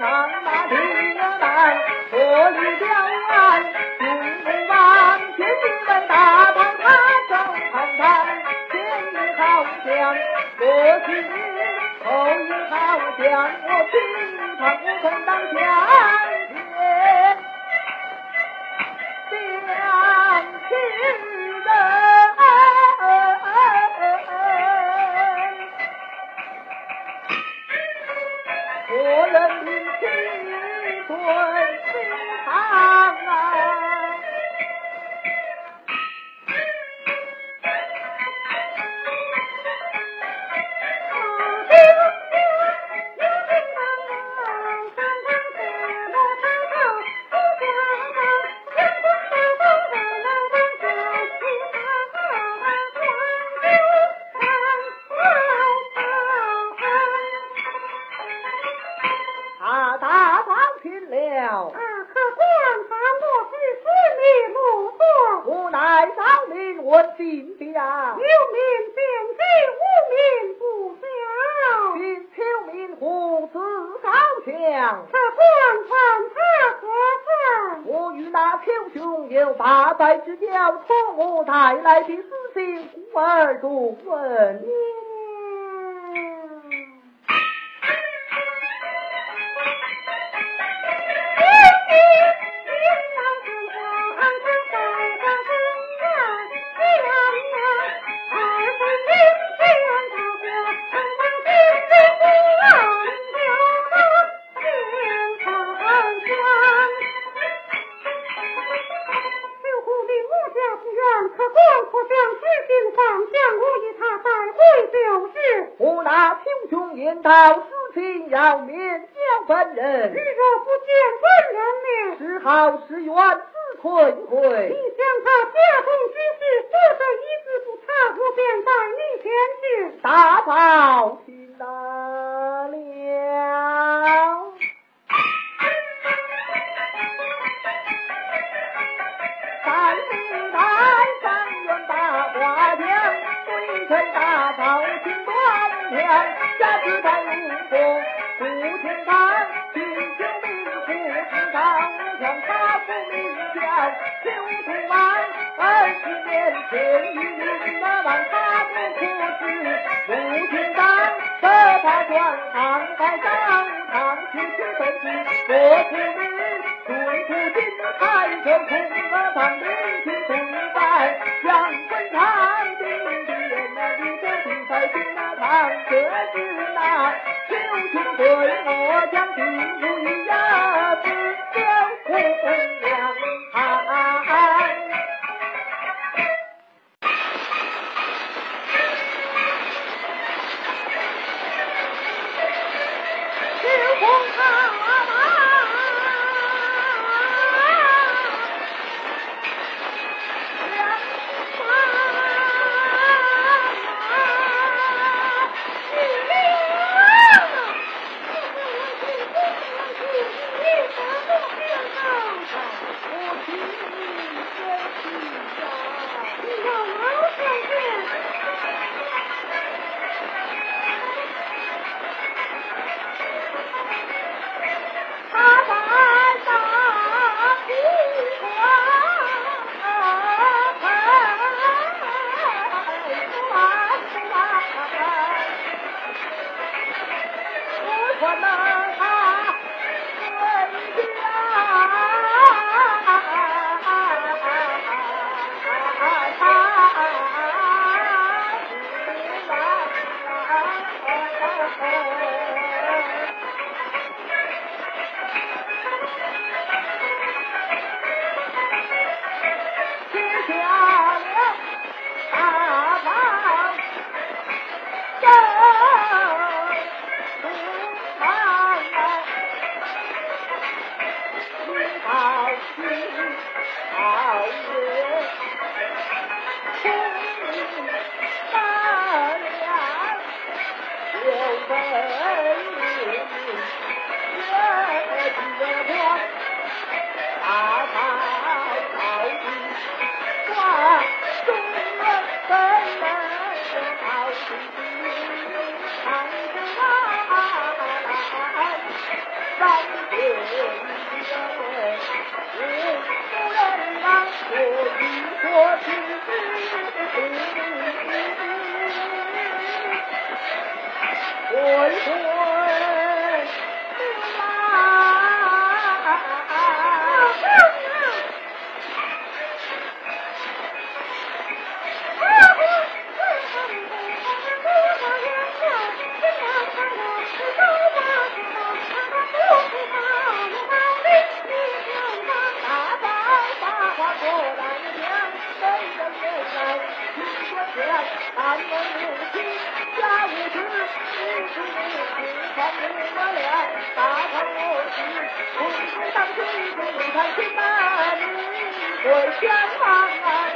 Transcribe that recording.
上马提了马过于江岸进城往前进来打倒他周汉前一好将我去后一好将我去他不肯当将军将军啊，好像咱是孙利路过，无奈扰民我进家，有名见计，无名不孝。今秋民胡子高强，客官犯他何事？我与那秋雄有八拜之交，托我带来的私信，故而多问。年到，父情要面见本人。你若不见本人面？只好是冤自愧回。你想他家中之事，做的一字不差，我便在你前去打包请大了。三明台上元大花轿，对称大刀请端详。家自在民国，普天堂，锦绣民族情堂，强大富民强，九土满二十年前，一民那万八年过去，普天堂，德台广场，台上堂，天地本地，国土民，水土金，太阳红，我党民族同在，阳关台，顶顶那一个顶在顶那堂，革命。休听对我讲，情义一纸叫湖。我是你的三年母亲家务事，母子不放我俩，大堂我去，公公当军，公看亲妈，女为相望。